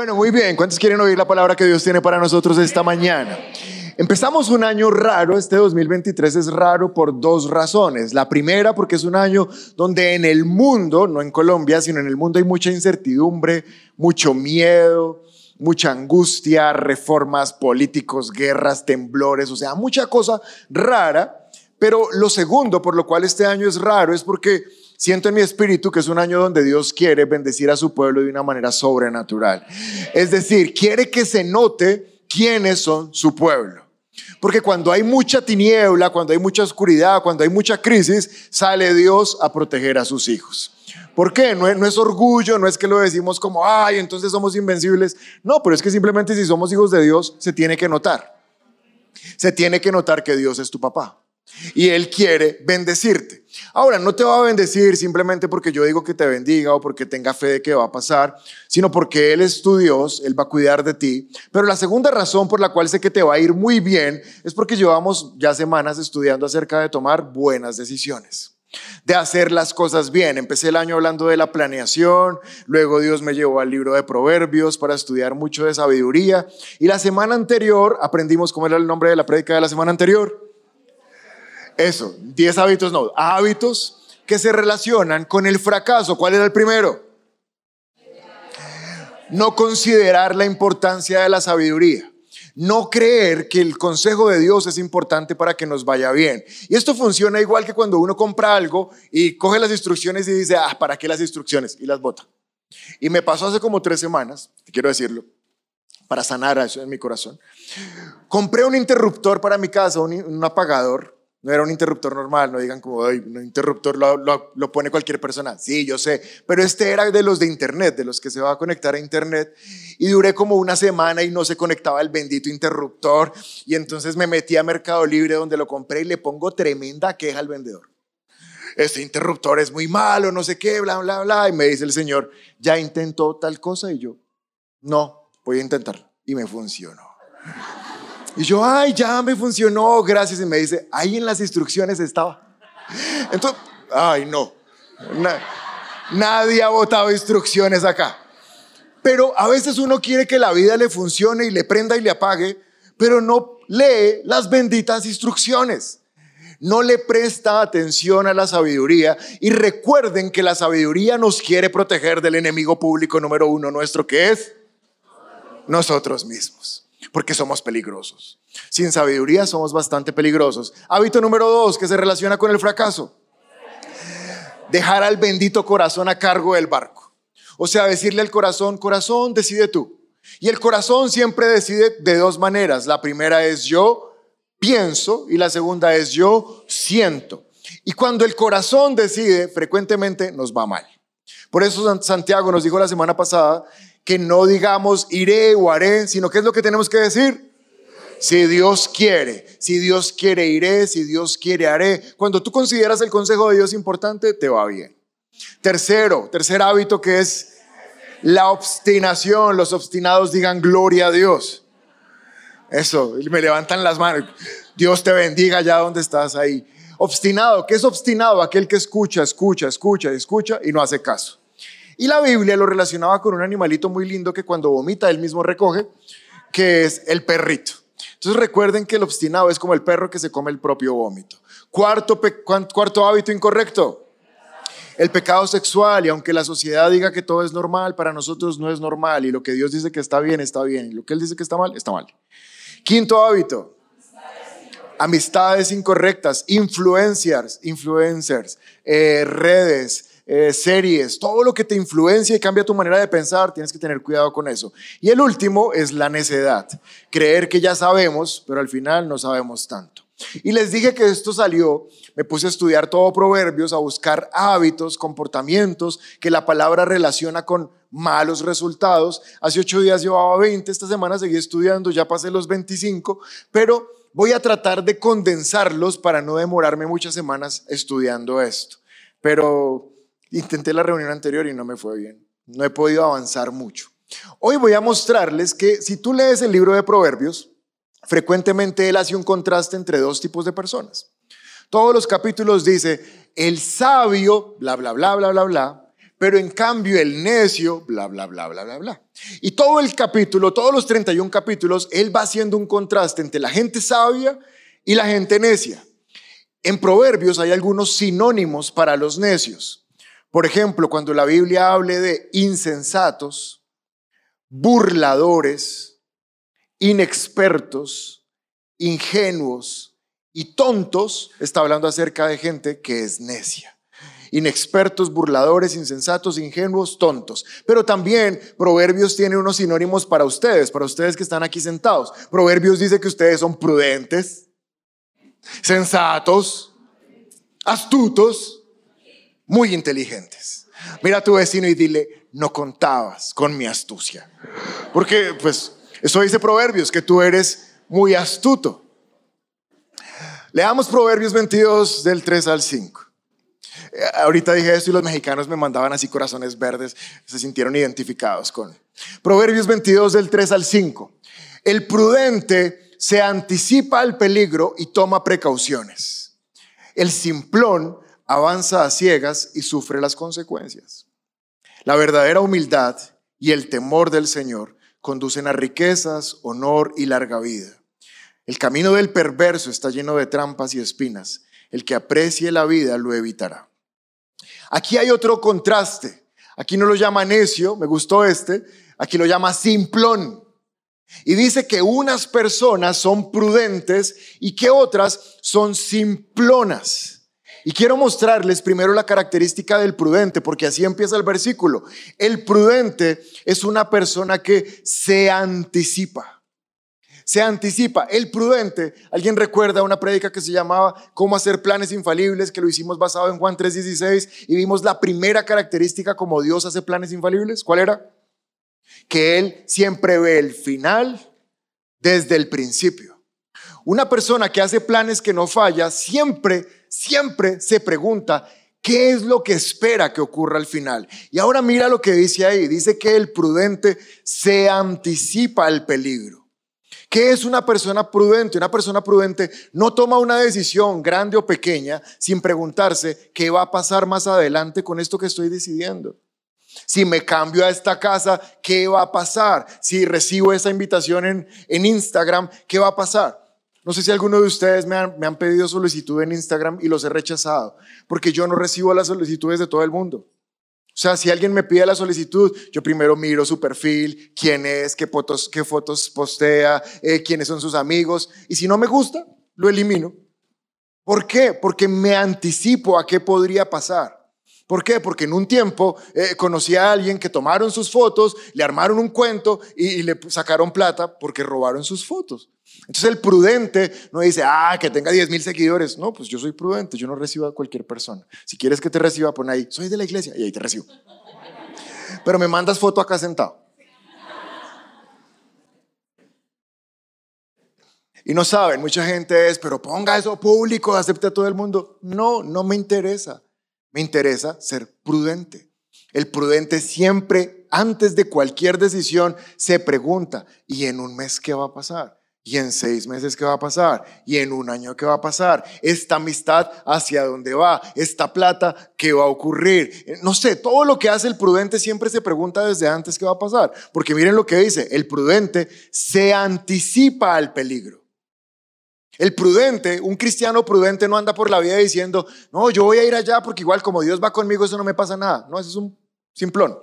Bueno, muy bien. ¿Cuántos quieren oír la palabra que Dios tiene para nosotros esta mañana? Empezamos un año raro, este 2023 es raro por dos razones. La primera porque es un año donde en el mundo, no en Colombia, sino en el mundo hay mucha incertidumbre, mucho miedo, mucha angustia, reformas políticos, guerras, temblores, o sea, mucha cosa rara. Pero lo segundo por lo cual este año es raro es porque Siento en mi espíritu que es un año donde Dios quiere bendecir a su pueblo de una manera sobrenatural. Es decir, quiere que se note quiénes son su pueblo. Porque cuando hay mucha tiniebla, cuando hay mucha oscuridad, cuando hay mucha crisis, sale Dios a proteger a sus hijos. ¿Por qué? No es, no es, orgullo, no es que lo decimos como, ay, entonces somos invencibles. No, pero es que simplemente si somos hijos de Dios, se tiene que notar. Se tiene que notar que Dios es tu papá. Y Él quiere bendecirte. Ahora, no te va a bendecir simplemente porque yo digo que te bendiga o porque tenga fe de que va a pasar, sino porque Él es tu Dios, Él va a cuidar de ti. Pero la segunda razón por la cual sé que te va a ir muy bien es porque llevamos ya semanas estudiando acerca de tomar buenas decisiones de hacer las cosas bien. Empecé el año hablando de la planeación, luego Dios me llevó al libro de Proverbios para estudiar mucho de sabiduría y la semana anterior aprendimos cómo era el nombre de la prédica de la semana anterior. Eso, 10 hábitos no, hábitos que se relacionan con el fracaso. ¿Cuál era el primero? No considerar la importancia de la sabiduría. No creer que el consejo de Dios es importante para que nos vaya bien. Y esto funciona igual que cuando uno compra algo y coge las instrucciones y dice, ah, ¿para qué las instrucciones? Y las bota. Y me pasó hace como tres semanas, quiero decirlo, para sanar eso en mi corazón. Compré un interruptor para mi casa, un apagador, no era un interruptor normal, no digan como, un interruptor lo, lo, pone cualquier persona. Sí, yo sé, pero este era de los de Internet, de los que se va a conectar a Internet. Y duré como una semana y no se conectaba el bendito interruptor. Y entonces me metí a Mercado Libre donde lo compré y le pongo tremenda queja al vendedor. Este interruptor es muy malo, no sé qué, bla, bla, bla. Y me dice el señor, ¿ya intentó tal cosa? Y yo, no, voy a intentarlo. Y me funcionó. Y yo, ay, ya me funcionó, gracias. Y me dice, ahí en las instrucciones estaba. Entonces, ay, no. nadie ha votado instrucciones acá. Pero a veces uno quiere que la vida le funcione y le prenda y le apague, pero no lee las benditas instrucciones. No le presta atención a la sabiduría y recuerden que la sabiduría nos quiere proteger del enemigo público número uno nuestro, que es nosotros mismos porque somos peligrosos. Sin sabiduría somos bastante peligrosos. Hábito número dos que se relaciona con el fracaso. Dejar al bendito corazón a cargo del barco. O sea, decirle al corazón, corazón, decide tú. Y el corazón siempre decide de dos maneras. La primera es yo pienso y la segunda es yo siento. Y cuando el corazón decide, frecuentemente nos va mal. Por eso Santiago nos dijo la semana pasada que no digamos iré o haré, sino que es lo que tenemos que decir. Si Dios quiere, si Dios quiere iré, si Dios quiere haré. Cuando tú consideras el consejo de Dios importante, te va bien. Tercero, tercer hábito que es la obstinación. Los obstinados digan gloria a Dios. Eso, me levantan las manos. Dios te bendiga allá donde estás ahí. Obstinado, ¿qué es obstinado? Aquel que escucha, escucha, escucha, escucha y no hace caso. Y la Biblia lo relacionaba con un animalito muy lindo que cuando vomita él mismo recoge, que es el perrito. Entonces recuerden que el obstinado es como el perro que se come el propio vómito. Cuarto, cuarto hábito incorrecto. El pecado sexual, y aunque la sociedad diga que todo es normal, para nosotros no es normal. Y lo que Dios dice que está bien, está bien. Y lo que Él dice que está mal, está mal. Quinto hábito. Amistades incorrectas, influencers, influencers, eh, redes, eh, series, todo lo que te influencia y cambia tu manera de pensar, tienes que tener cuidado con eso. Y el último es la necedad, creer que ya sabemos, pero al final no sabemos tanto. Y les dije que esto salió, me puse a estudiar todo Proverbios, a buscar hábitos, comportamientos que la palabra relaciona con malos resultados. Hace ocho días llevaba 20, esta semana seguí estudiando, ya pasé los 25, pero voy a tratar de condensarlos para no demorarme muchas semanas estudiando esto. Pero Intenté la reunión anterior y no me fue bien. No he podido avanzar mucho. Hoy voy a mostrarles que si tú lees el libro de Proverbios, frecuentemente él hace un contraste entre dos tipos de personas. Todos los capítulos dice, el sabio, bla, bla, bla, bla, bla, bla, pero en cambio el necio, bla, bla, bla, bla, bla, bla. Y todo el capítulo, todos los 31 capítulos, él va haciendo un contraste entre la gente sabia y la gente necia. En Proverbios hay algunos sinónimos para los necios. Por ejemplo, cuando la Biblia hable de insensatos, burladores, inexpertos, ingenuos y tontos, está hablando acerca de gente que es necia inexpertos, burladores, insensatos, ingenuos, tontos. Pero también Proverbios tiene unos sinónimos para ustedes, para ustedes que están aquí sentados. Proverbios dice que ustedes son prudentes, sensatos, astutos, muy inteligentes. Mira a tu vecino y dile, no contabas con mi astucia. Porque pues eso dice Proverbios, que tú eres muy astuto. Leamos Proverbios 22 del 3 al 5. Eh, ahorita dije esto y los mexicanos me mandaban así corazones verdes, se sintieron identificados con. Proverbios 22 del 3 al 5. El prudente se anticipa al peligro y toma precauciones. El simplón avanza a ciegas y sufre las consecuencias. La verdadera humildad y el temor del Señor conducen a riquezas, honor y larga vida. El camino del perverso está lleno de trampas y espinas. El que aprecie la vida lo evitará. Aquí hay otro contraste. Aquí no lo llama necio, me gustó este. Aquí lo llama simplón. Y dice que unas personas son prudentes y que otras son simplonas. Y quiero mostrarles primero la característica del prudente, porque así empieza el versículo. El prudente es una persona que se anticipa se anticipa. El prudente, alguien recuerda una prédica que se llamaba Cómo hacer planes infalibles, que lo hicimos basado en Juan 3:16 y vimos la primera característica como Dios hace planes infalibles. ¿Cuál era? Que Él siempre ve el final desde el principio. Una persona que hace planes que no falla, siempre, siempre se pregunta, ¿Qué es lo que espera que ocurra al final? Y ahora mira lo que dice ahí. Dice que el prudente se anticipa al peligro. ¿Qué es una persona prudente? Una persona prudente no toma una decisión grande o pequeña sin preguntarse qué va a pasar más adelante con esto que estoy decidiendo. Si me cambio a esta casa, ¿qué va a pasar? Si recibo esa invitación en, en Instagram, ¿qué va a pasar? No sé si alguno de ustedes me han, pedido solicitud en Instagram y los he rechazado, porque yo no recibo las solicitudes de todo el mundo. O sea, si alguien me pide la solicitud, yo primero miro su perfil, quién es, qué fotos, qué fotos postea, eh, quiénes son sus amigos. Y si no me gusta, lo elimino. ¿Por qué? Porque me anticipo a qué podría pasar. ¿Por qué? Porque en un tiempo eh, conocí a alguien que tomaron sus fotos, le armaron un cuento y le sacaron plata porque robaron sus fotos. Entonces el prudente no dice, ah, que tenga 10 mil seguidores. No, pues yo soy prudente, yo no recibo a cualquier persona. Si quieres que te reciba, pon ahí, soy de la iglesia y ahí te recibo. Pero me mandas foto acá sentado. Y no saben, mucha gente es, pero ponga eso público, acepte a todo el mundo. No, no me interesa. Me interesa ser prudente. El prudente siempre, antes de cualquier decisión, se pregunta, ¿y en un mes qué va a pasar? ¿Y en seis meses qué va a pasar? ¿Y en un año qué va a pasar? ¿Esta amistad hacia dónde va? ¿Esta plata qué va a ocurrir? Eh, no sé, todo lo que hace el prudente siempre se pregunta desde antes qué va a pasar. Porque miren lo que dice, el prudente se anticipa al peligro. El prudente, un cristiano prudente no anda por la vida diciendo, no, yo voy a ir allá porque igual como Dios va conmigo, eso no me pasa nada. No, eso es un simplón.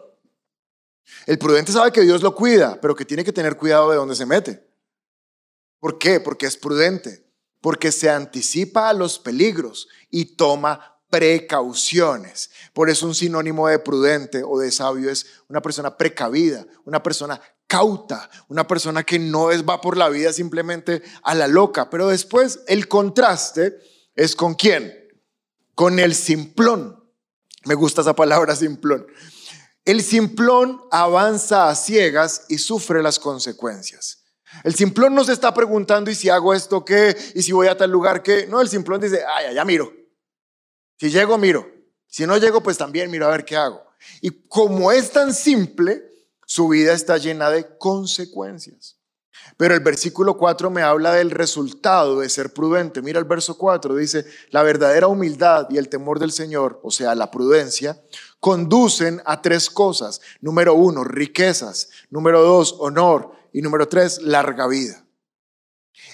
El prudente sabe que Dios lo cuida, pero que tiene que tener cuidado de dónde se mete. ¿Por qué? Porque es prudente, porque se anticipa a los peligros y toma precauciones. Por eso un sinónimo de prudente o de sabio es una persona precavida, una persona cauta, una persona que no va por la vida simplemente a la loca. Pero después el contraste es con quién? Con el simplón. Me gusta esa palabra simplón. El simplón avanza a ciegas y sufre las consecuencias. El simplón no se está preguntando, ¿y si hago esto qué? ¿Y si voy a tal lugar qué? No, el simplón dice, ay, ya miro. Si llego, miro. Si no llego, pues también miro a ver qué hago. Y como es tan simple, su vida está llena de consecuencias. Pero el versículo 4 me habla del resultado de ser prudente. Mira el verso 4, dice, la verdadera humildad y el temor del Señor, o sea, la prudencia, conducen a tres cosas. Número uno, riquezas. Número dos, honor. Y número tres, larga vida.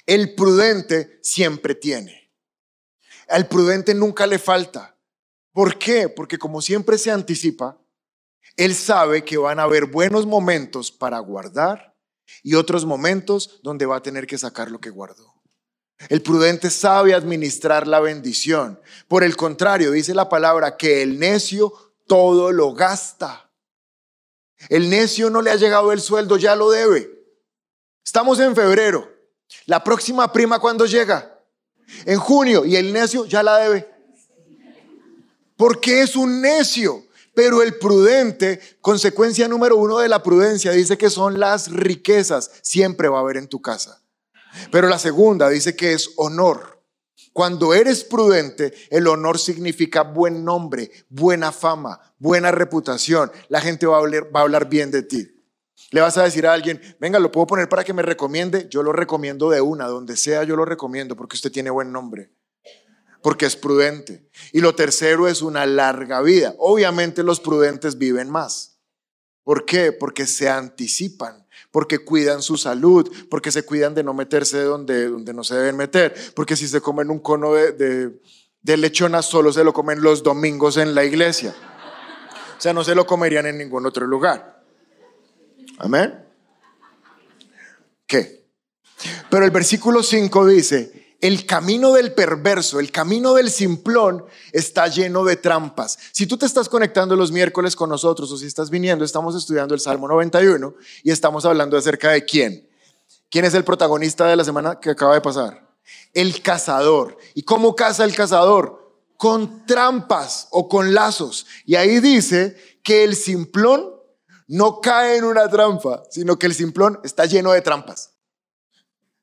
El prudente siempre tiene. Al prudente nunca le falta. ¿Por qué? Porque como siempre se anticipa, él sabe que van a haber buenos momentos para guardar y otros momentos donde va a tener que sacar lo que guardó. El prudente sabe administrar la bendición. Por el contrario, dice la palabra que el necio todo lo gasta. El necio no le ha llegado el sueldo, ya lo debe. Estamos en febrero. La próxima prima, ¿cuándo llega? En junio. Y el necio ya la debe. Porque es un necio. Pero el prudente, consecuencia número uno de la prudencia, dice que son las riquezas. Siempre va a haber en tu casa. Pero la segunda dice que es honor. Cuando eres prudente, el honor significa buen nombre, buena fama, buena reputación. La gente va a hablar, va a hablar bien de ti. Le vas a decir a alguien, venga, lo puedo poner para que me recomiende. Yo lo recomiendo de una, donde sea yo lo recomiendo porque usted tiene buen nombre porque es prudente. Y lo tercero es una larga vida. Obviamente los prudentes viven más. ¿Por qué? Porque se anticipan, porque cuidan su salud, porque se cuidan de no meterse donde, donde no se deben meter, porque si se comen un cono de, de, de lechona solo se lo comen los domingos en la iglesia. O sea, no se lo comerían en ningún otro lugar. Amén. ¿Qué? Pero el versículo 5 dice, el camino del perverso, el camino del simplón está lleno de trampas. Si tú te estás conectando los miércoles con nosotros o si estás viniendo, estamos estudiando el Salmo 91 y estamos hablando acerca de quién. ¿Quién es el protagonista de la semana que acaba de pasar? El cazador. ¿Y cómo caza el cazador? Con trampas o con lazos. Y ahí dice que el simplón no cae en una trampa, sino que el simplón está lleno de trampas.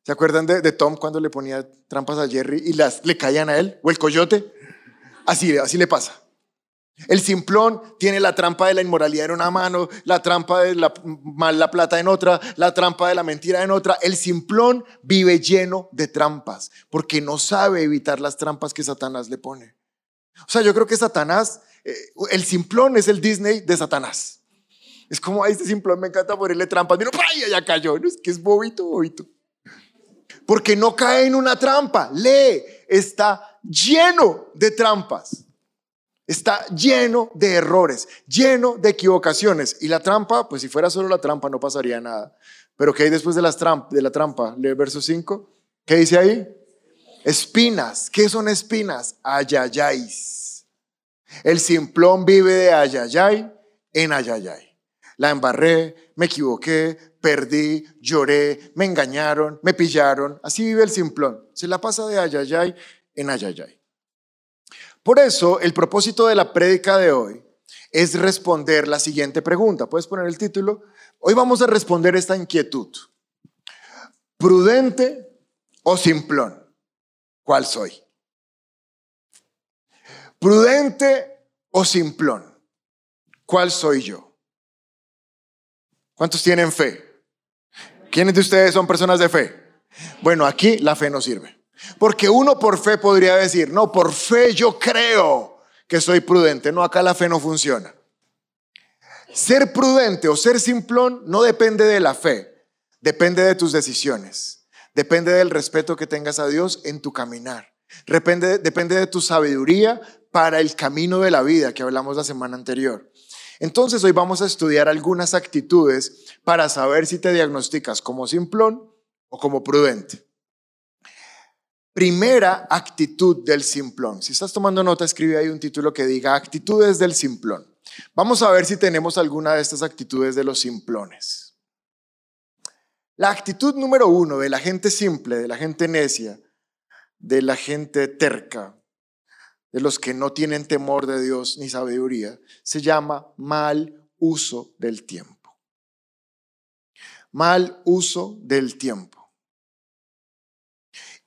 ¿Se acuerdan de, Tom cuando le ponía trampas a Jerry y las, le caían a él? ¿O el coyote? Así, así le pasa. El simplón tiene la trampa de la inmoralidad en una mano, la trampa de la mala plata en otra, la trampa de la mentira en otra. El simplón vive lleno de trampas porque no sabe evitar las trampas que Satanás le pone. O sea, yo creo que Satanás, eh, el simplón es el Disney de Satanás. Es como, a este simplón me encanta ponerle trampas. Mira, ¡ay! Ya cayó. es que es bobito, bobito porque no cae en una trampa. Lee, está lleno de trampas. Está lleno de errores, lleno de equivocaciones. Y la trampa, pues si fuera solo la trampa no pasaría nada. Pero ¿qué hay después de la trampa? Lee el verso 5. ¿Qué dice ahí? Espinas. ¿Qué son espinas? Ayayáis. El simplón vive de ayayay en ayayay. La embarré, me equivoqué, perdí, lloré, me engañaron, me pillaron. Así vive el simplón. Se la pasa de ayayay en ayayay. Por eso, el propósito de la prédica de hoy es responder la siguiente pregunta. ¿Puedes poner el título? Hoy vamos a responder esta inquietud. ¿Prudente o simplón? ¿Cuál soy? ¿Prudente o simplón? ¿Cuál soy yo? ¿Cuántos tienen fe? ¿Quiénes de ustedes son personas de fe? Bueno, aquí la fe no sirve. Porque uno por fe podría decir, no, por fe yo creo que soy prudente. No, acá la fe no funciona. Ser prudente o ser simplón no depende de la fe, depende de tus decisiones, depende del respeto que tengas a Dios en tu caminar, depende, depende de tu sabiduría para el camino de la vida que hablamos la semana anterior. Entonces hoy vamos a estudiar algunas actitudes para saber si te diagnosticas como simplón o como prudente. Primera actitud del simplón. Si estás tomando nota, escribe ahí un título que diga actitudes del simplón. Vamos a ver si tenemos alguna de estas actitudes de los simplones. La actitud número uno de la gente simple, de la gente necia, de la gente terca, de los que no tienen temor de Dios ni sabiduría, se llama mal uso del tiempo. Mal uso del tiempo.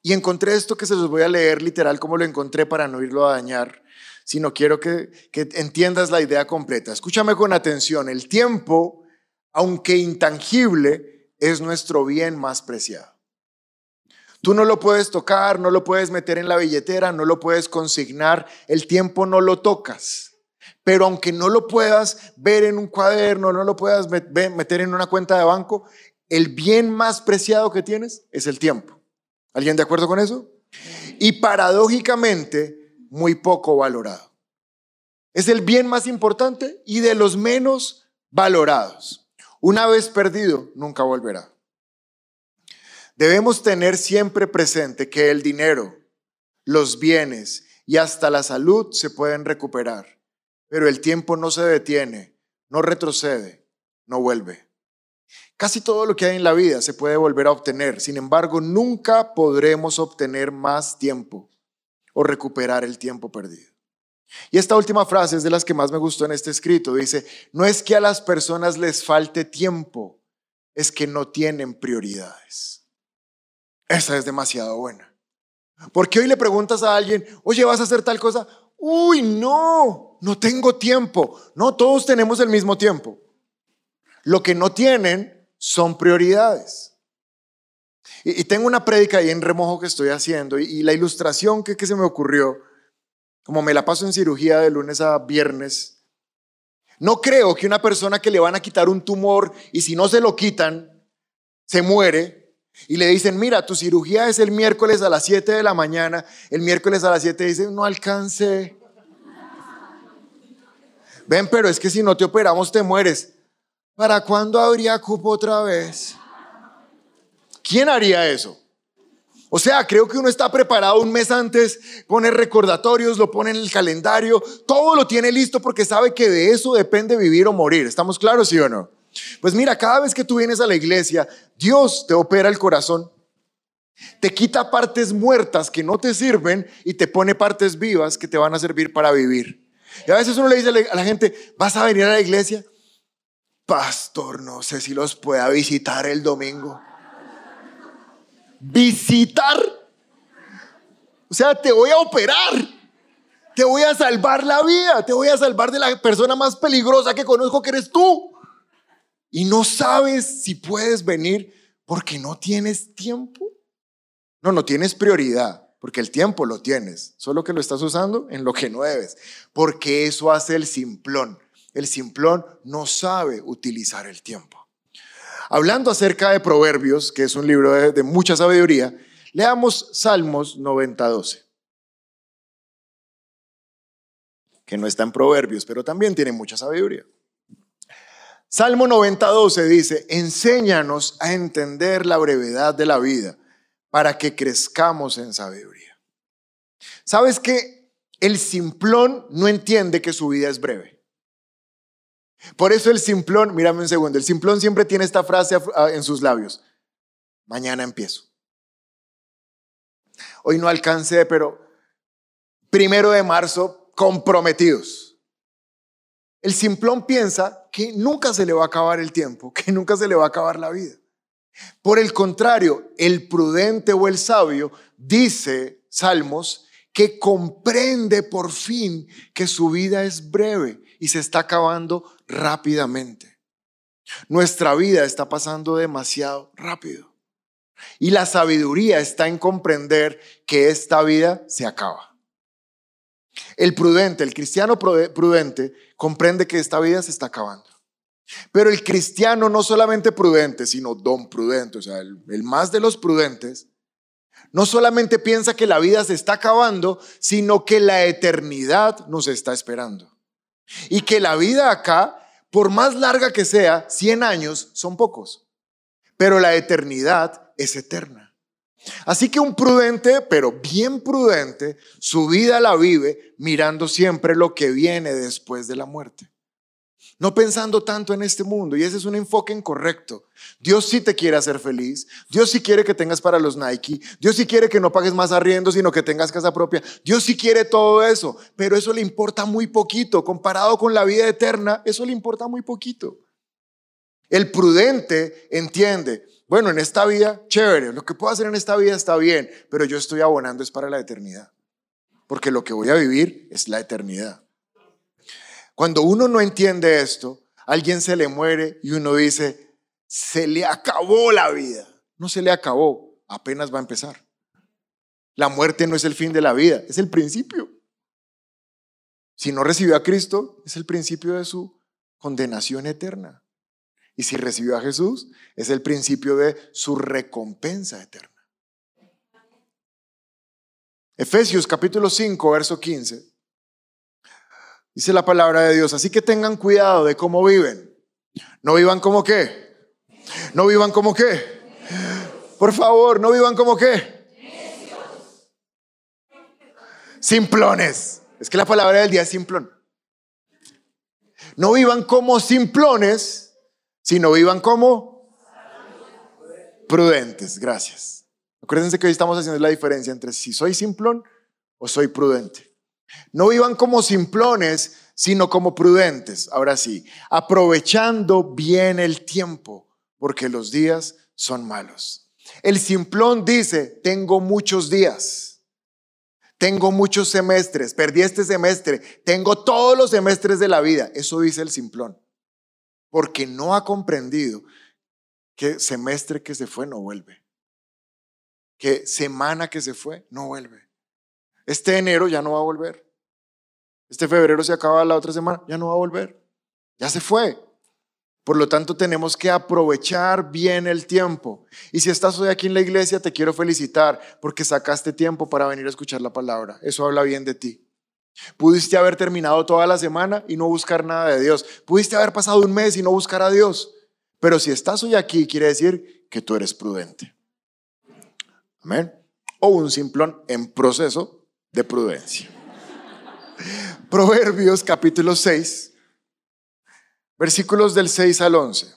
Y encontré esto que se los voy a leer literal como lo encontré para no irlo a dañar, sino quiero que, que entiendas la idea completa. Escúchame con atención. El tiempo, aunque intangible, es nuestro bien más preciado. Tú no lo puedes tocar, no lo puedes meter en la billetera, no lo puedes consignar, el tiempo no lo tocas. Pero aunque no lo puedas ver en un cuaderno, no lo puedas meter en una cuenta de banco, el bien más preciado que tienes es el tiempo. ¿Alguien de acuerdo con eso? Y paradójicamente, muy poco valorado. Es el bien más importante y de los menos valorados. Una vez perdido, nunca volverá. Debemos tener siempre presente que el dinero, los bienes y hasta la salud se pueden recuperar, pero el tiempo no se detiene, no retrocede, no vuelve. Casi todo lo que hay en la vida se puede volver a obtener, sin embargo, nunca podremos obtener más tiempo o recuperar el tiempo perdido. Y esta última frase es de las que más me gustó en este escrito. Dice, no es que a las personas les falte tiempo, es que no tienen prioridades. Esa es demasiado buena. Porque hoy le preguntas a alguien, oye, ¿vas a hacer tal cosa? Uy, no, no tengo tiempo. No, todos tenemos el mismo tiempo. Lo que no tienen son prioridades. Y, tengo una prédica ahí en remojo que estoy haciendo y, la ilustración que, que se me ocurrió, como me la paso en cirugía de lunes a viernes, no creo que una persona que le van a quitar un tumor y si no se lo quitan, se muere, y le dicen, mira, tu cirugía es el miércoles a las 7 de la mañana. El miércoles a las 7 dicen, no alcance. Ven, pero es que si no te operamos te mueres. ¿Para cuándo habría cupo otra vez? ¿Quién haría eso? O sea, creo que uno está preparado un mes antes, pone recordatorios, lo pone en el calendario, todo lo tiene listo porque sabe que de eso depende vivir o morir. ¿Estamos claros, sí o no? Pues mira, cada vez que tú vienes a la iglesia, Dios te opera el corazón, te quita partes muertas que no te sirven y te pone partes vivas que te van a servir para vivir. Y a veces uno le dice a la gente, ¿vas a venir a la iglesia? Pastor, no sé si los pueda visitar el domingo. ¿Visitar? O sea, te voy a operar. Te voy a salvar la vida. Te voy a salvar de la persona más peligrosa que conozco que eres tú y no sabes si puedes venir porque no tienes tiempo. No, no tienes prioridad, porque el tiempo lo tienes, solo que lo estás usando en lo que no debes, porque eso hace el simplón. El simplón no sabe utilizar el tiempo. Hablando acerca de Proverbios, que es un libro de, mucha sabiduría, leamos Salmos 90:12, que no está en Proverbios, pero también tiene mucha sabiduría. Salmo 90.12 dice, enséñanos a entender la brevedad de la vida para que crezcamos en sabiduría. ¿Sabes que el simplón no entiende que su vida es breve? Por eso el simplón, mírame un segundo, el simplón siempre tiene esta frase en sus labios. Mañana empiezo. Hoy no alcancé, pero primero de marzo, comprometidos. El simplón piensa que nunca se le va a acabar el tiempo, que nunca se le va a acabar la vida. Por el contrario, el prudente o el sabio dice, Salmos, que comprende por fin que su vida es breve y se está acabando rápidamente. Nuestra vida está pasando demasiado rápido. Y la sabiduría está en comprender que esta vida se acaba. El prudente, el cristiano prudente, comprende que esta vida se está acabando. Pero el cristiano no solamente prudente, sino don prudente, o sea, el, más de los prudentes, no solamente piensa que la vida se está acabando, sino que la eternidad nos está esperando. Y que la vida acá, por más larga que sea, 100 años son pocos, pero la eternidad es eterna. Así que un prudente, pero bien prudente, su vida la vive mirando siempre lo que viene después de la muerte. No pensando tanto en este mundo. Y ese es un enfoque incorrecto. Dios sí te quiere hacer feliz. Dios sí quiere que tengas para los Nike. Dios sí quiere que no pagues más arriendo, sino que tengas casa propia. Dios sí quiere todo eso. Pero eso le importa muy poquito. Comparado con la vida eterna, eso le importa muy poquito. El prudente entiende bueno, en esta vida, chévere, lo que puedo hacer en esta vida está bien, pero yo estoy abonando es para la eternidad, porque lo que voy a vivir es la eternidad. Cuando uno no entiende esto, alguien se le muere y uno dice, se le acabó la vida. No se le acabó, apenas va a empezar. La muerte no es el fin de la vida, es el principio. Si no recibió a Cristo, es el principio de su condenación eterna. Y si recibió a Jesús, es el principio de su recompensa eterna. Efesios capítulo 5, verso 15. Dice la palabra de Dios, así que tengan cuidado de cómo viven. No vivan como qué. No vivan como qué. Por favor, no vivan como qué. Simplones. Es que la palabra del día es simplón. No vivan como simplones, sino vivan como prudentes. Gracias. Acuérdense que hoy estamos haciendo la diferencia entre si soy simplón o soy prudente. No vivan como simplones, sino como prudentes. Ahora sí, aprovechando bien el tiempo, porque los días son malos. El simplón dice, tengo muchos días. Tengo muchos semestres, perdí este semestre, tengo todos los semestres de la vida. Eso dice el simplón. Porque no ha comprendido que semestre que se fue no vuelve. Que semana que se fue no vuelve. Este enero ya no va a volver. Este febrero se acaba la otra semana, ya no va a volver. Ya se fue. Por lo tanto, tenemos que aprovechar bien el tiempo. Y si estás hoy aquí en la iglesia, te quiero felicitar porque sacaste tiempo para venir a escuchar la palabra. Eso habla bien de ti. Pudiste haber terminado toda la semana y no buscar nada de Dios. Pudiste haber pasado un mes y no buscar a Dios. Pero si estás hoy aquí, quiere decir que tú eres prudente. Amén. O un simplón en proceso de prudencia. Proverbios capítulo 6 Versículos del 6 al 11.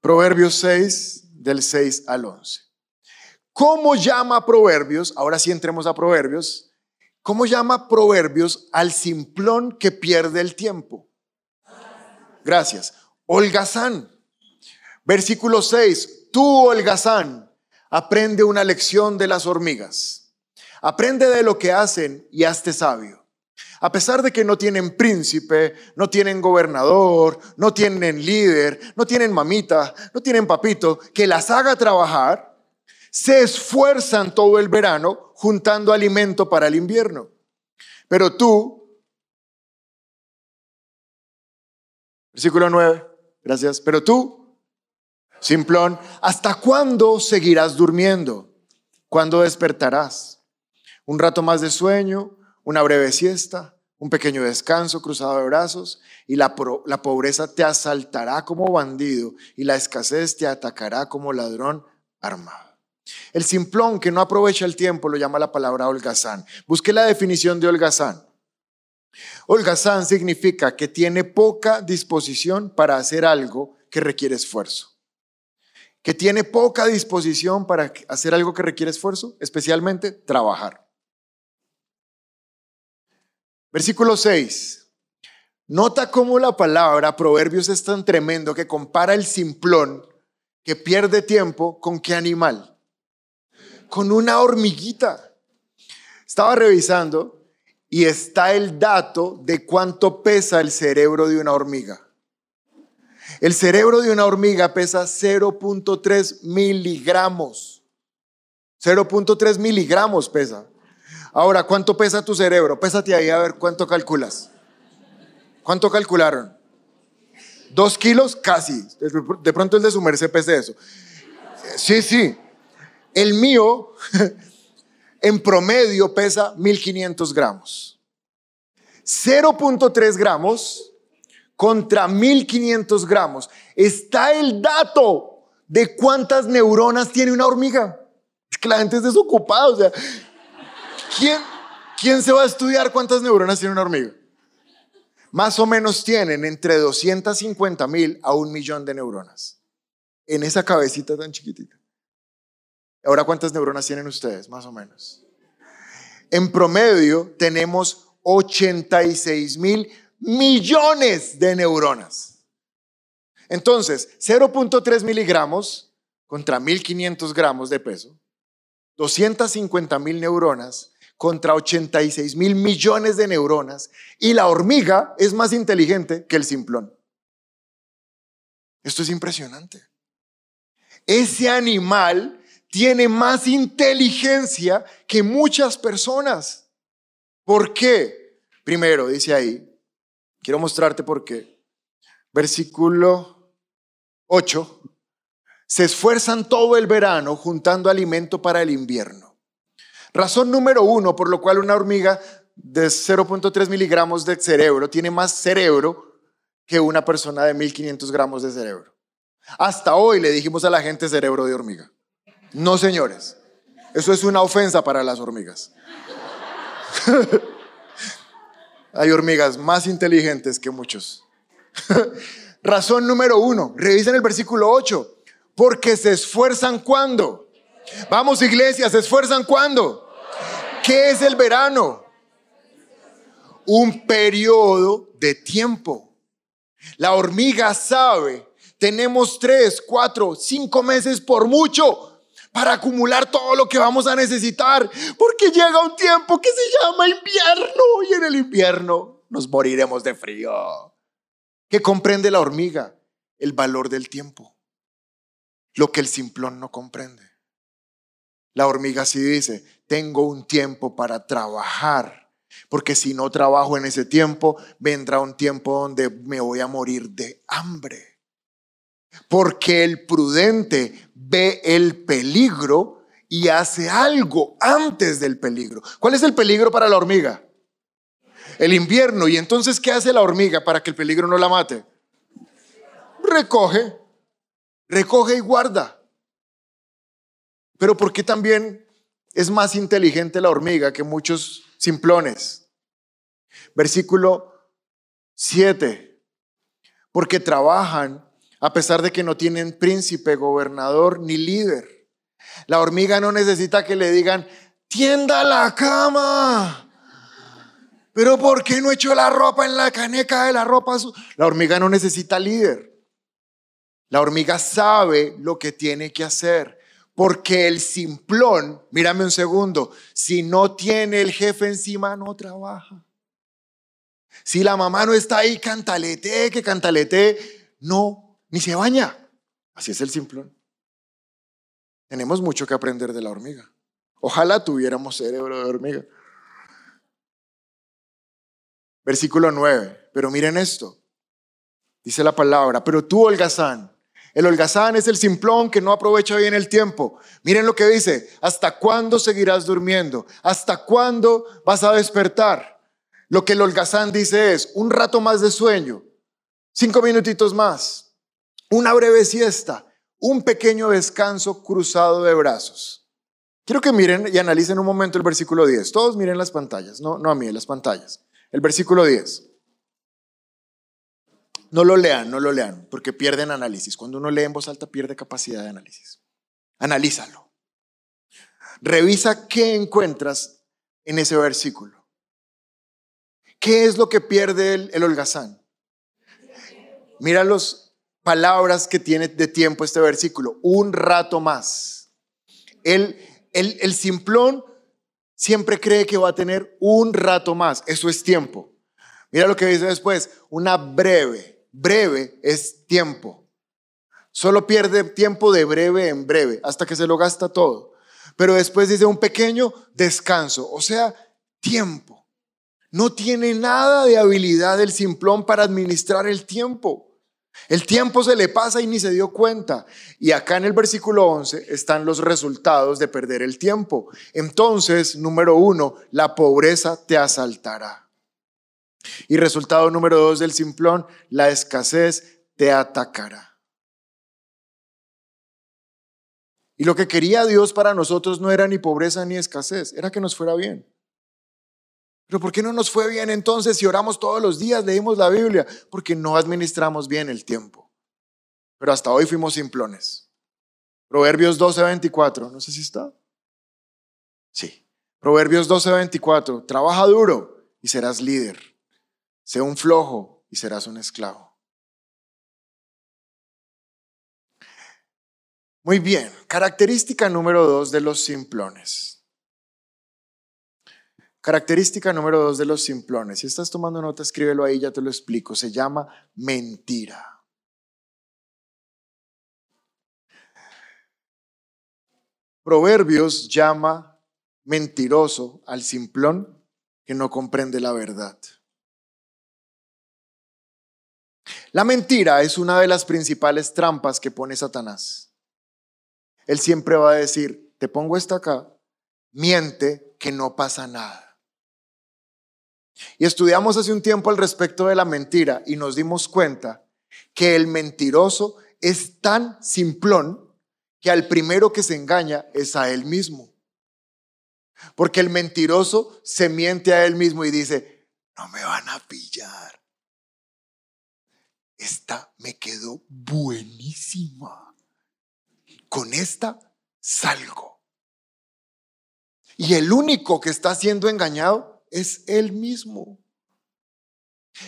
Proverbios 6, del 6 al 11. ¿Cómo llama Proverbios? Ahora sí entremos a Proverbios. ¿Cómo llama Proverbios al simplón que pierde el tiempo? Gracias. Holgazán. Versículo 6. Tú, holgazán, aprende una lección de las hormigas. Aprende de lo que hacen y hazte sabio. A pesar de que no tienen príncipe, no tienen gobernador, no tienen líder, no tienen mamita, no tienen papito, que las haga trabajar, se esfuerzan todo el verano juntando alimento para el invierno. Pero tú, versículo 9, gracias, pero tú, simplón, ¿hasta cuándo seguirás durmiendo? ¿Cuándo despertarás? ¿Un rato más de sueño? ¿Una breve siesta? un pequeño descanso cruzado de brazos y la, la, pobreza te asaltará como bandido y la escasez te atacará como ladrón armado. El simplón que no aprovecha el tiempo lo llama la palabra holgazán. Busque la definición de holgazán. Holgazán significa que tiene poca disposición para hacer algo que requiere esfuerzo. Que tiene poca disposición para hacer algo que requiere esfuerzo, especialmente trabajar. Versículo 6. Nota cómo la palabra Proverbios es tan tremendo que compara el simplón que pierde tiempo con qué animal? Con una hormiguita. Estaba revisando y está el dato de cuánto pesa el cerebro de una hormiga. El cerebro de una hormiga pesa 0.3 miligramos. 0.3 miligramos pesa. Ahora, ¿cuánto pesa tu cerebro? Pésate ahí a ver cuánto calculas. ¿Cuánto calcularon? ¿Dos kilos? Casi. De pronto el de su merced pese eso. Sí, sí. El mío, en promedio, pesa 1500 gramos. 0.3 gramos contra 1500 gramos. Está el dato de cuántas neuronas tiene una hormiga. Es que la gente es desocupada. ¿Quién, ¿Quién se va a estudiar cuántas neuronas tiene una hormiga? Más o menos tienen entre 250 mil a un millón de neuronas en esa cabecita tan chiquitita. Ahora, ¿cuántas neuronas tienen ustedes? Más o menos. En promedio tenemos 86 mil millones de neuronas. Entonces, 0.3 miligramos contra 1500 gramos de peso, 250 mil neuronas contra 86 mil millones de neuronas y la hormiga es más inteligente que el simplón. Esto es impresionante. Ese animal tiene más inteligencia que muchas personas. ¿Por qué? Primero, dice ahí, quiero mostrarte por qué. Versículo 8. Se esfuerzan todo el verano juntando alimento para el invierno. Razón número uno por lo cual una hormiga de 0.3 miligramos de cerebro tiene más cerebro que una persona de 1500 gramos de cerebro. Hasta hoy le dijimos a la gente cerebro de hormiga. No, señores. Eso es una ofensa para las hormigas. Hay hormigas más inteligentes que muchos. Razón número uno, revisen el versículo 8. Porque se esfuerzan cuando. Vamos, iglesia, se esfuerzan cuando. ¿Qué es el verano? Un periodo de tiempo. La hormiga sabe, tenemos tres, cuatro, cinco meses por mucho para acumular todo lo que vamos a necesitar, porque llega un tiempo que se llama invierno y en el invierno nos moriremos de frío. ¿Qué comprende la hormiga? El valor del tiempo, lo que el simplón no comprende. La hormiga sí dice, tengo un tiempo para trabajar, porque si no trabajo en ese tiempo, vendrá un tiempo donde me voy a morir de hambre. Porque el prudente ve el peligro y hace algo antes del peligro. ¿Cuál es el peligro para la hormiga? El invierno. ¿Y entonces qué hace la hormiga para que el peligro no la mate? Recoge, recoge y guarda. Pero ¿por qué también es más inteligente la hormiga que muchos simplones? Versículo 7. Porque trabajan a pesar de que no tienen príncipe, gobernador ni líder. La hormiga no necesita que le digan, tienda la cama. Pero ¿por qué no echó la ropa en la caneca de la ropa? La hormiga no necesita líder. La hormiga sabe lo que tiene que hacer. Porque el simplón, mírame un segundo, si no tiene el jefe encima, no trabaja. Si la mamá no está ahí, cantalete, que cantalete, no ni se baña. Así es el simplón. Tenemos mucho que aprender de la hormiga. Ojalá tuviéramos cerebro de hormiga. Versículo 9. Pero miren esto. Dice la palabra, pero tú, holgazán, el holgazán es el simplón que no aprovecha bien el tiempo. Miren lo que dice, ¿hasta cuándo seguirás durmiendo? ¿Hasta cuándo vas a despertar? Lo que el holgazán dice es, un rato más de sueño, cinco minutitos más, una breve siesta, un pequeño descanso cruzado de brazos. Quiero que miren y analicen un momento el versículo 10. Todos miren las pantallas, no, no a mí, las pantallas. El versículo 10. No lo lean, no lo lean, porque pierden análisis. Cuando uno lee en voz alta pierde capacidad de análisis. Analízalo. Revisa qué encuentras en ese versículo. ¿Qué es lo que pierde el, el holgazán? Mira los palabras que tiene de tiempo este versículo. Un rato más. El, el, simplón siempre cree que va a tener un rato más. Eso es tiempo. Mira lo que dice después. Una breve. Breve es tiempo. Solo pierde tiempo de breve en breve hasta que se lo gasta todo. Pero después dice un pequeño descanso, o sea, tiempo. No tiene nada de habilidad el simplón para administrar el tiempo. El tiempo se le pasa y ni se dio cuenta. Y acá en el versículo 11 están los resultados de perder el tiempo. Entonces, número uno, la pobreza te asaltará. Y resultado número dos del simplón, la escasez te atacará. Y lo que quería Dios para nosotros no era ni pobreza ni escasez, era que nos fuera bien. Pero ¿por qué no nos fue bien entonces si oramos todos los días, leímos la Biblia? Porque no administramos bien el tiempo. Pero hasta hoy fuimos simplones. Proverbios 12:24, no sé si está. Sí. Proverbios 12:24, trabaja duro y serás líder. Sé un flojo y serás un esclavo. Muy bien, característica número dos de los simplones. Característica número dos de los simplones. Si estás tomando nota, escríbelo ahí, ya te lo explico. Se llama mentira. Proverbios llama mentiroso al simplón que no comprende la verdad. La mentira es una de las principales trampas que pone Satanás. Él siempre va a decir, te pongo esta acá, miente que no pasa nada. Y estudiamos hace un tiempo al respecto de la mentira y nos dimos cuenta que el mentiroso es tan simplón que al primero que se engaña es a él mismo. Porque el mentiroso se miente a él mismo y dice, no me van a pillar. Esta me quedó buenísima. Con esta salgo. Y el único que está siendo engañado es él mismo.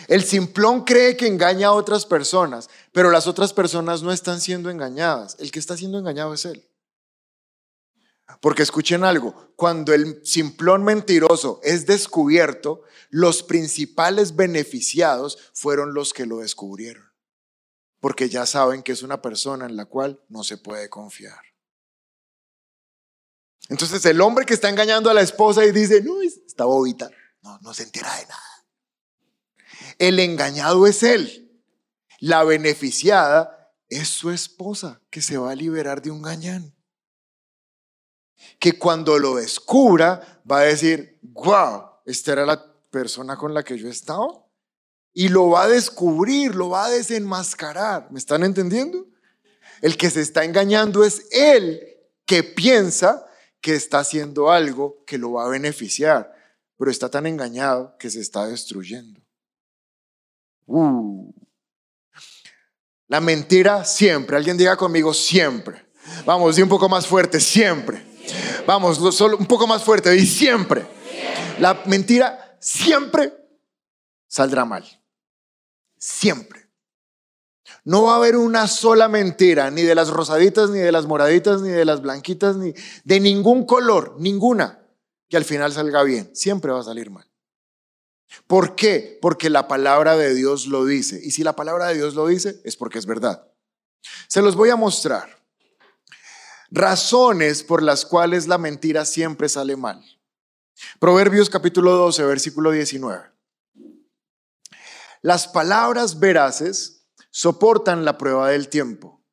El simplón cree que engaña a otras personas, pero las otras personas no están siendo engañadas. El que está siendo engañado es él. Porque escuchen algo, cuando el simplón mentiroso es descubierto, los principales beneficiados fueron los que lo descubrieron. Porque ya saben que es una persona en la cual no se puede confiar. Entonces el hombre que está engañando a la esposa y dice, no, está bobita, no, no se entera de nada. El engañado es él. La beneficiada es su esposa que se va a liberar de un gañán que cuando lo descubra va a decir, wow, esta era la persona con la que yo estaba. Y lo va a descubrir, lo va a desenmascarar. ¿Me están entendiendo? El que se está engañando es él que piensa que está haciendo algo que lo va a beneficiar, pero está tan engañado que se está destruyendo. Uh. La mentira siempre, alguien diga conmigo siempre. Vamos, di un poco más fuerte, siempre. Vamos, solo un poco más fuerte. Y siempre. La mentira siempre saldrá mal. Siempre. No va a haber una sola mentira, ni de las rosaditas, ni de las moraditas, ni de las blanquitas, ni de ningún color, ninguna, que al final salga bien. Siempre va a salir mal. ¿Por qué? Porque la palabra de Dios lo dice. Y si la palabra de Dios lo dice, es porque es verdad. Se los voy a mostrar razones por las cuales la mentira siempre sale mal. Proverbios capítulo 12, versículo 19. Las palabras veraces soportan la prueba del tiempo,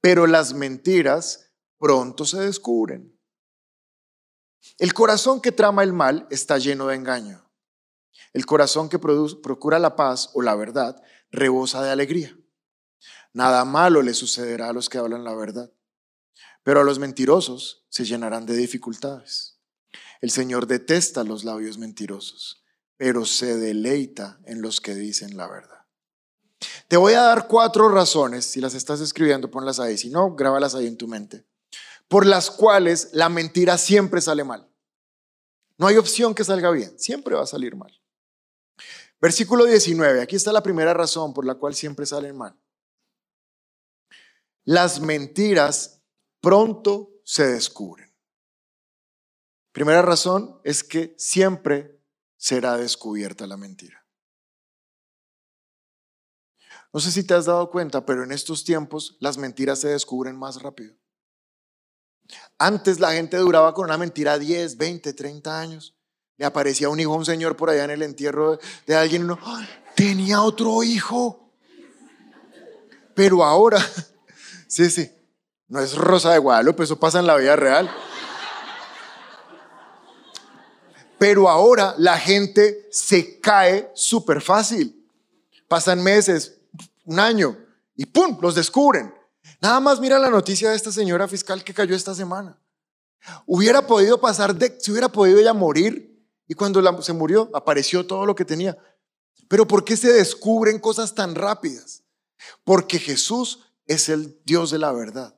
pero las mentiras pronto se descubren. El corazón que trama el mal está lleno de engaño. El corazón que procura la paz o la verdad rebosa de alegría. Nada malo le sucederá a los que hablan la verdad pero a los mentirosos se llenarán de dificultades. El Señor detesta los labios mentirosos, pero se deleita en los que dicen la verdad. Te voy a dar cuatro razones, si las estás escribiendo, ponlas ahí, si no, grábalas ahí en tu mente, por las cuales la mentira siempre sale mal. No hay opción que salga bien, siempre va a salir mal. Versículo 19, aquí está la primera razón por la cual siempre salen mal. Las mentiras pronto se descubren. Primera razón es que siempre será descubierta la mentira. No sé si te has dado cuenta, pero en estos tiempos las mentiras se descubren más rápido. Antes la gente duraba con una mentira 10, 20, 30 años. Le aparecía un hijo a un señor por allá en el entierro de alguien y uno, tenía otro hijo. Pero ahora, sí, sí, no es Rosa de Guadalupe, eso pasa en la vida real. Pero ahora la gente se cae súper fácil. Pasan meses, un año, y ¡pum! Los descubren. Nada más mira la noticia de esta señora fiscal que cayó esta semana. Hubiera podido pasar, de, si hubiera podido ella morir, y cuando se murió apareció todo lo que tenía. Pero ¿por qué se descubren cosas tan rápidas? Porque Jesús es el Dios de la verdad.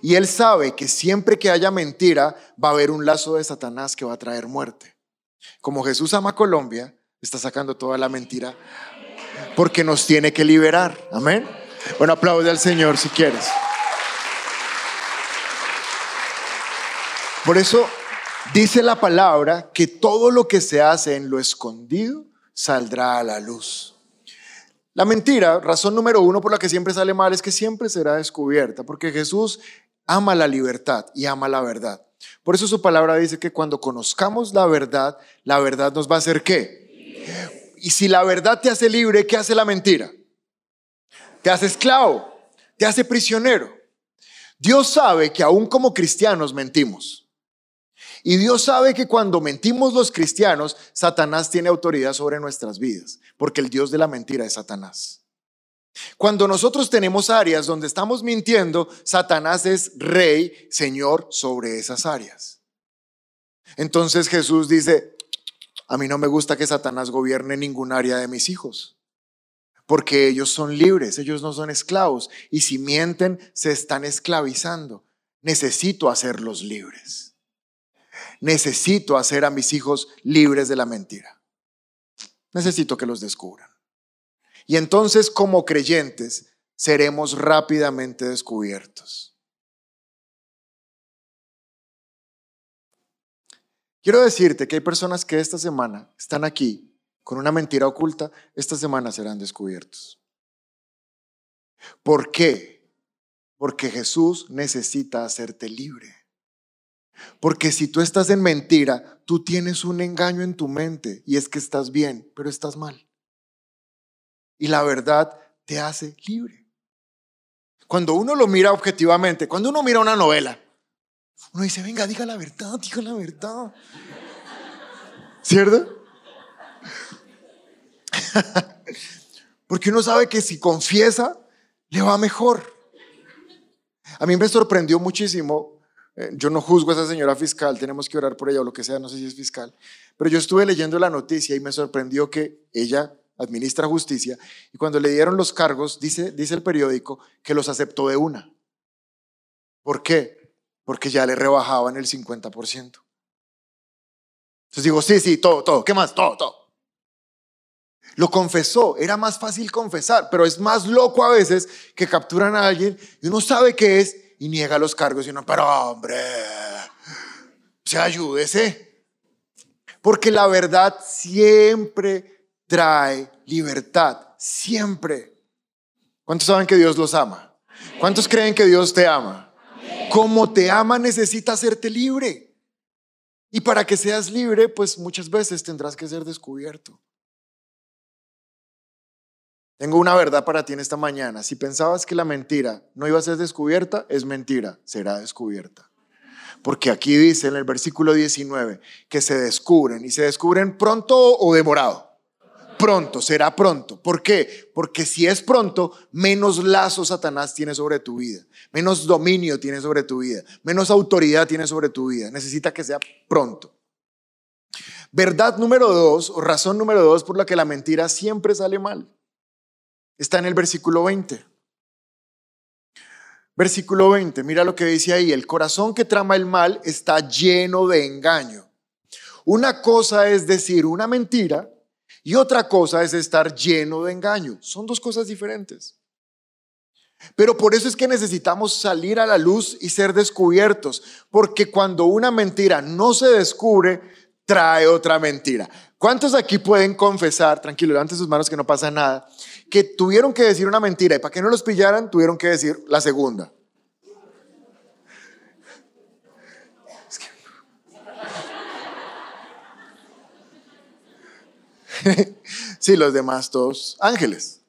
Y él sabe que siempre que haya mentira va a haber un lazo de Satanás que va a traer muerte. Como Jesús ama Colombia, está sacando toda la mentira porque nos tiene que liberar. Amén. Bueno, aplaude al Señor si quieres. Por eso dice la palabra que todo lo que se hace en lo escondido saldrá a la luz. La mentira, razón número uno por la que siempre sale mal, es que siempre será descubierta, porque Jesús ama la libertad y ama la verdad. Por eso su palabra dice que cuando conozcamos la verdad, la verdad nos va a hacer qué? Y si la verdad te hace libre, ¿qué hace la mentira? Te hace esclavo, te hace prisionero. Dios sabe que aún como cristianos mentimos. Y Dios sabe que cuando mentimos los cristianos, Satanás tiene autoridad sobre nuestras vidas, porque el Dios de la mentira es Satanás. Cuando nosotros tenemos áreas donde estamos mintiendo, Satanás es rey, señor sobre esas áreas. Entonces Jesús dice, a mí no me gusta que Satanás gobierne ningún área de mis hijos, porque ellos son libres, ellos no son esclavos, y si mienten, se están esclavizando. Necesito hacerlos libres. Necesito hacer a mis hijos libres de la mentira. Necesito que los descubran. Y entonces como creyentes seremos rápidamente descubiertos. Quiero decirte que hay personas que esta semana están aquí con una mentira oculta, esta semana serán descubiertos. ¿Por qué? Porque Jesús necesita hacerte libre. Porque si tú estás en mentira, tú tienes un engaño en tu mente y es que estás bien, pero estás mal y la verdad te hace libre. Cuando uno lo mira objetivamente, cuando uno mira una novela, uno dice, venga, diga la verdad, diga la verdad. ¿Cierto? Porque uno sabe que si confiesa, le va mejor. A mí me sorprendió muchísimo, eh, yo no juzgo a esa señora fiscal, tenemos que orar por ella o lo que sea, no sé si es fiscal, pero yo estuve leyendo la noticia y me sorprendió que ella administra justicia, y cuando le dieron los cargos, dice, dice el periódico, que los aceptó de una. ¿Por qué? Porque ya le rebajaban el 50%. Entonces digo, sí, sí, todo, todo, ¿qué más? Todo, todo. Lo confesó, era más fácil confesar, pero es más loco a veces que capturan a alguien y uno sabe qué es y niega los cargos y uno, pero hombre, se ayúdese. Porque la verdad siempre trae libertad, siempre. ¿Cuántos saben que Dios los ama? ¿Cuántos creen que Dios te ama? Como te ama necesita hacerte libre. Y para que seas libre, pues muchas veces tendrás que ser descubierto. Tengo una verdad para ti en esta mañana. Si pensabas que la mentira no iba a ser descubierta, es mentira, será descubierta. Porque aquí dice en el versículo 19 que se descubren y se descubren pronto o demorado pronto, será pronto. ¿Por qué? Porque si es pronto, menos lazo Satanás tiene sobre tu vida, menos dominio tiene sobre tu vida, menos autoridad tiene sobre tu vida. Necesita que sea pronto. Verdad número dos, o razón número dos por la que la mentira siempre sale mal, está en el versículo 20. Versículo 20, mira lo que dice ahí, el corazón que trama el mal está lleno de engaño. Una cosa es decir una mentira y otra cosa es estar lleno de engaño. Son dos cosas diferentes. Pero por eso es que necesitamos salir a la luz y ser descubiertos, porque cuando una mentira no se descubre, trae otra mentira. ¿Cuántos aquí pueden confesar, tranquilo, levanten sus manos que no pasa nada, que tuvieron que decir una mentira y para que no los pillaran, tuvieron que decir la segunda? sí, los demás todos ángeles.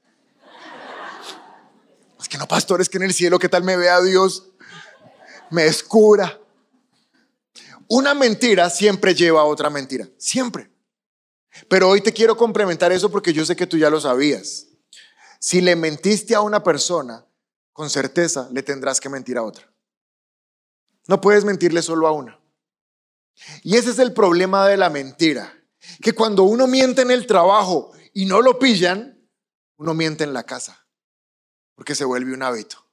Es que no, pastor, es que en el cielo, ¿qué tal me vea Dios? Me descubra. Una mentira siempre lleva a otra mentira, siempre. Pero hoy te quiero complementar eso porque yo sé que tú ya lo sabías. Si le mentiste a una persona, con certeza le tendrás que mentir a otra. No puedes mentirle solo a una. Y ese es el problema de la mentira que cuando uno miente en el trabajo y no lo pillan, uno miente en la casa, porque se vuelve un hábito.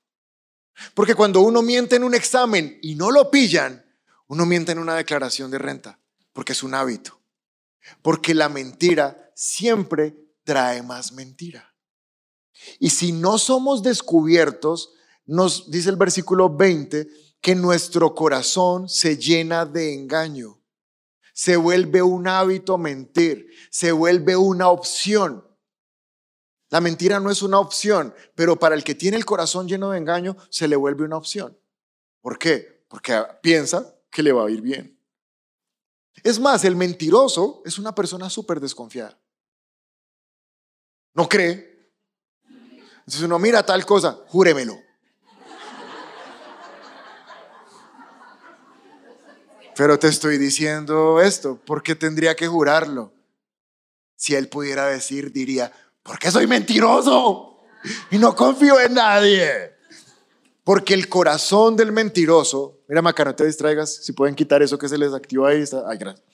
Porque cuando uno miente en un examen y no lo pillan, uno miente en una declaración de renta, porque es un hábito. Porque la mentira siempre trae más mentira. Y si no somos descubiertos, nos dice el versículo 20, que nuestro corazón se llena de engaño se vuelve un hábito mentir, se vuelve una opción. La mentira no es una opción, pero para el que tiene el corazón lleno de engaño, se le vuelve una opción. ¿Por qué? Porque piensa que le va a ir bien. Es más, el mentiroso es una persona súper desconfiada. No cree. Entonces uno mira tal cosa, júremelo. Pero te estoy diciendo esto, ¿por qué tendría que jurarlo? Si él pudiera decir, diría, porque soy mentiroso y no confío en nadie. Porque el corazón del mentiroso, mira Maca, no te distraigas, si pueden quitar eso que se les activa ahí, está, ay, gracias.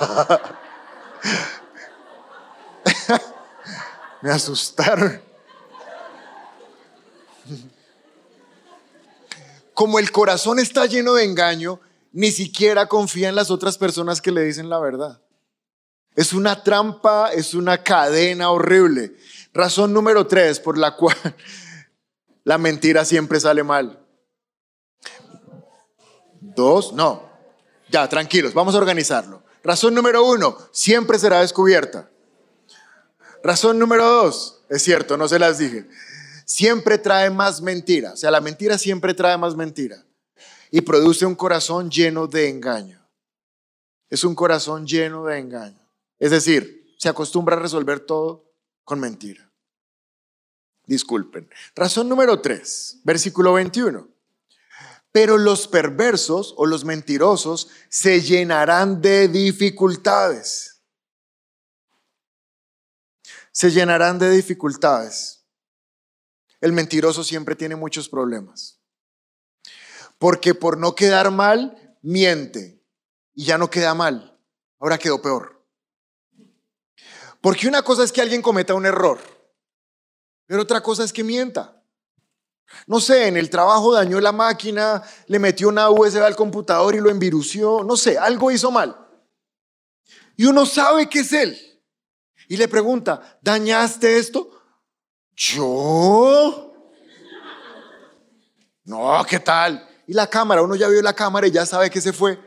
Me asustaron. Como el corazón está lleno de engaño, ni siquiera confía en las otras personas que le dicen la verdad. Es una trampa, es una cadena horrible. Razón número tres por la cual la mentira siempre sale mal. Dos, no. Ya, tranquilos, vamos a organizarlo. Razón número uno, siempre será descubierta. Razón número dos, es cierto, no se las dije. Siempre trae más mentira. O sea, la mentira siempre trae más mentira. Y produce un corazón lleno de engaño. Es un corazón lleno de engaño. Es decir, se acostumbra a resolver todo con mentira. Disculpen. Razón número tres, versículo 21. Pero los perversos o los mentirosos se llenarán de dificultades. Se llenarán de dificultades. El mentiroso siempre tiene muchos problemas. Porque por no quedar mal, miente. Y ya no queda mal. Ahora quedó peor. Porque una cosa es que alguien cometa un error. Pero otra cosa es que mienta. No sé, en el trabajo dañó la máquina, le metió una USB al computador y lo envirució, no sé, algo hizo mal. Y uno sabe que es él. Y le pregunta, ¿dañaste esto? ¿Yo? No, ¿qué tal? Y la cámara, uno ya vio la cámara y ya sabe que se fue.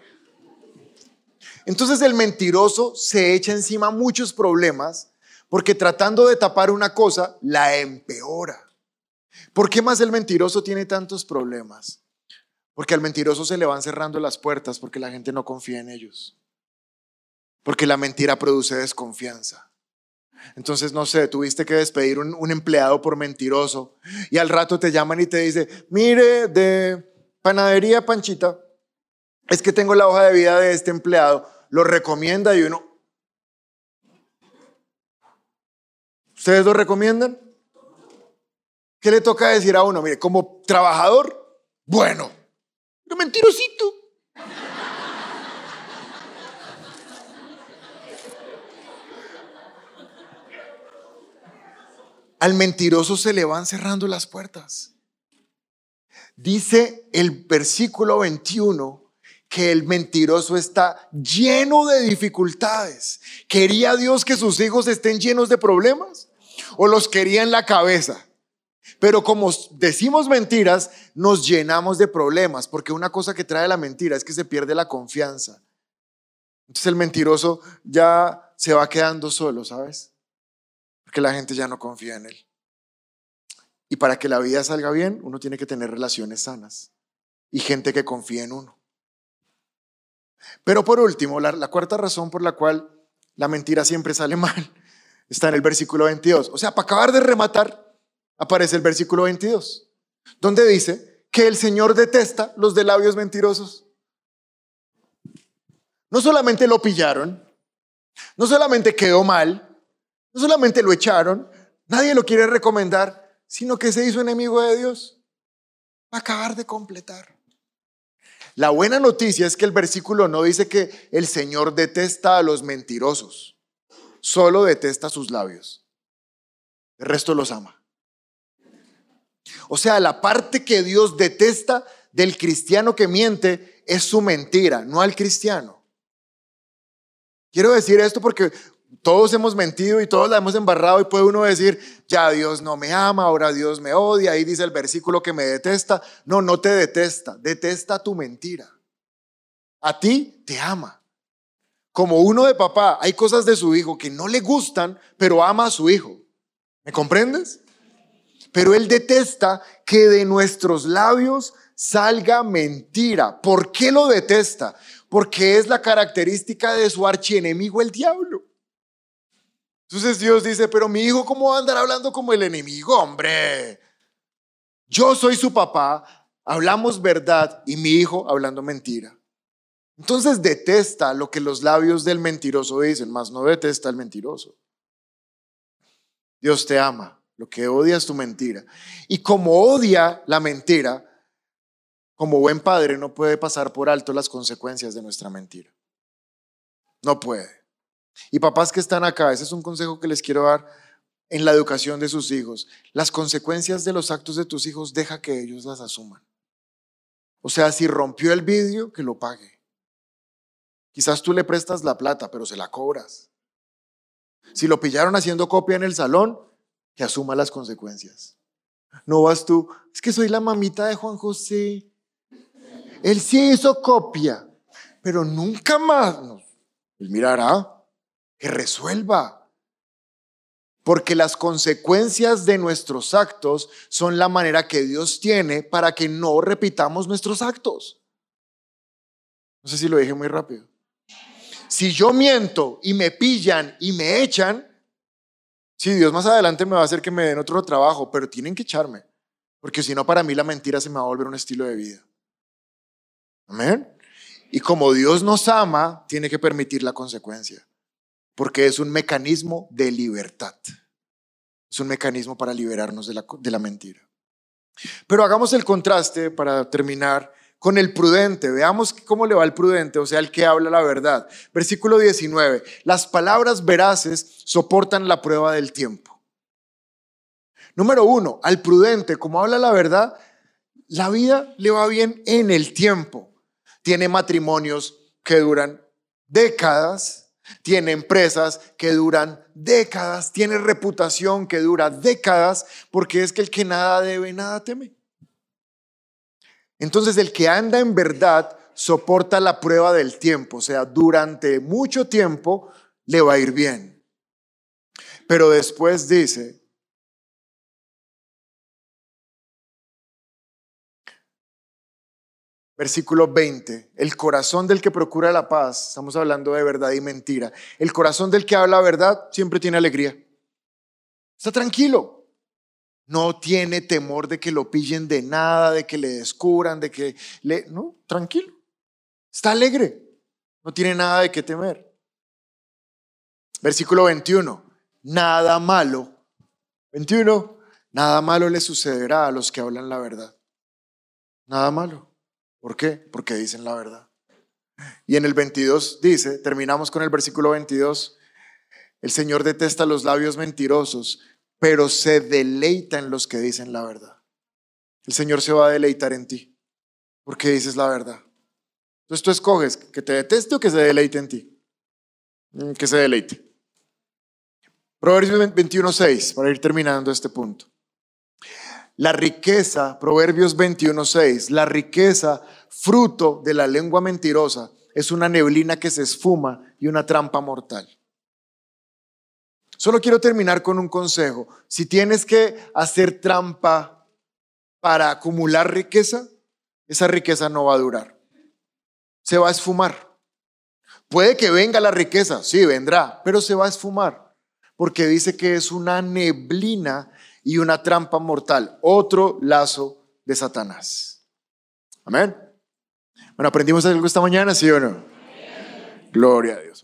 Entonces el mentiroso se echa encima muchos problemas porque tratando de tapar una cosa, la empeora. ¿Por qué más el mentiroso tiene tantos problemas? Porque al mentiroso se le van cerrando las puertas porque la gente no confía en ellos. Porque la mentira produce desconfianza. Entonces, no sé, tuviste que despedir un, empleado por mentiroso y al rato te llaman y te dice, mire, de panadería Panchita, es que tengo la hoja de vida de este empleado, lo recomienda y uno... ¿Ustedes lo recomiendan? ¿Qué le toca decir a uno? Mire, como trabajador, bueno, pero mentirosito. Al mentiroso se le van cerrando las puertas. Dice el versículo 21 que el mentiroso está lleno de dificultades. ¿Quería Dios que sus hijos estén llenos de problemas? ¿O los quería en la cabeza? Pero como decimos mentiras, nos llenamos de problemas, porque una cosa que trae la mentira es que se pierde la confianza. Entonces el mentiroso ya se va quedando solo, ¿sabes? Porque la gente ya no confía en él. Y para que la vida salga bien, uno tiene que tener relaciones sanas y gente que confíe en uno. Pero por último, la, la cuarta razón por la cual la mentira siempre sale mal está en el versículo 22. O sea, para acabar de rematar, aparece el versículo 22, donde dice que el Señor detesta los de labios mentirosos. No solamente lo pillaron, no solamente quedó mal, no solamente lo echaron, nadie lo quiere recomendar, sino que se hizo enemigo de Dios. Va a acabar de completar. La buena noticia es que el versículo no dice que el Señor detesta a los mentirosos, solo detesta sus labios. El resto los ama. O sea, la parte que Dios detesta del cristiano que miente es su mentira, no al cristiano. Quiero decir esto porque todos hemos mentido y todos la hemos embarrado y puede uno decir, ya Dios no me ama, ahora Dios me odia, ahí dice el versículo que me detesta. No, no te detesta, detesta tu mentira. A ti te ama. Como uno de papá, hay cosas de su hijo que no le gustan, pero ama a su hijo. ¿Me comprendes? pero Él detesta que de nuestros labios salga mentira. ¿Por qué lo detesta? Porque es la característica de su archienemigo, el diablo. Entonces Dios dice, pero mi hijo, ¿cómo va a andar hablando como el enemigo, hombre? Yo soy su papá, hablamos verdad y mi hijo hablando mentira. Entonces detesta lo que los labios del mentiroso dicen, más no detesta al mentiroso. Dios te ama, lo que odia es tu mentira. Y como odia la mentira, como buen padre no puede pasar por alto las consecuencias de nuestra mentira. No puede. Y papás que están acá, ese es un consejo que les quiero dar en la educación de sus hijos. Las consecuencias de los actos de tus hijos, deja que ellos las asuman. O sea, si rompió el vidrio, que lo pague. Quizás tú le prestas la plata, pero se la cobras. Si lo pillaron haciendo copia en el salón, que asuma las consecuencias. No vas tú, es que soy la mamita de Juan José. Él sí hizo copia, pero nunca más. Él mirará, que resuelva. Porque las consecuencias de nuestros actos son la manera que Dios tiene para que no repitamos nuestros actos. No sé si lo dije muy rápido. Si yo miento y me pillan y me echan, sí, Dios más adelante me va a hacer que me den otro trabajo, pero tienen que echarme, porque si no, para mí la mentira se me va a volver un estilo de vida. Amén. Y como Dios nos ama, tiene que permitir la consecuencia, porque es un mecanismo de libertad. Es un mecanismo para liberarnos de la, de la mentira. Pero hagamos el contraste para terminar con el prudente. Veamos cómo le va al prudente, o sea, el que habla la verdad. Versículo 19. Las palabras veraces soportan la prueba del tiempo. Número uno, al prudente, como habla la verdad, la vida le va bien en el tiempo. Tiene matrimonios que duran décadas, tiene empresas que duran décadas, tiene reputación que dura décadas, porque es que el que nada debe, nada teme. Entonces el que anda en verdad soporta la prueba del tiempo, o sea, durante mucho tiempo le va a ir bien. Pero después dice, versículo 20, el corazón del que procura la paz, estamos hablando de verdad y mentira, el corazón del que habla verdad siempre tiene alegría. Está tranquilo, no tiene temor de que lo pillen de nada, de que le descubran, de que le... No, tranquilo. Está alegre. No tiene nada de qué temer. Versículo 21. Nada malo. 21. Nada malo le sucederá a los que hablan la verdad. Nada malo. ¿Por qué? Porque dicen la verdad. Y en el 22 dice, terminamos con el versículo 22, el Señor detesta los labios mentirosos pero se deleita en los que dicen la verdad. El Señor se va a deleitar en ti porque dices la verdad. Entonces tú escoges que te deteste o que se deleite en ti. Mm, que se deleite. Proverbios 21.6, para ir terminando este punto. La riqueza, Proverbios 21.6, la riqueza, fruto de la lengua mentirosa, es una neblina que se esfuma y una trampa mortal. Solo quiero terminar con un consejo. Si tienes que hacer trampa para acumular riqueza, esa riqueza no va a durar. Se va a esfumar. Puede que venga la riqueza, sí, vendrá, pero se va a esfumar, porque dice que es una neblina y una trampa mortal, otro lazo de Satanás. Amén. Bueno, aprendimos algo esta mañana, ¿sí o no? Gloria a Dios.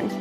done.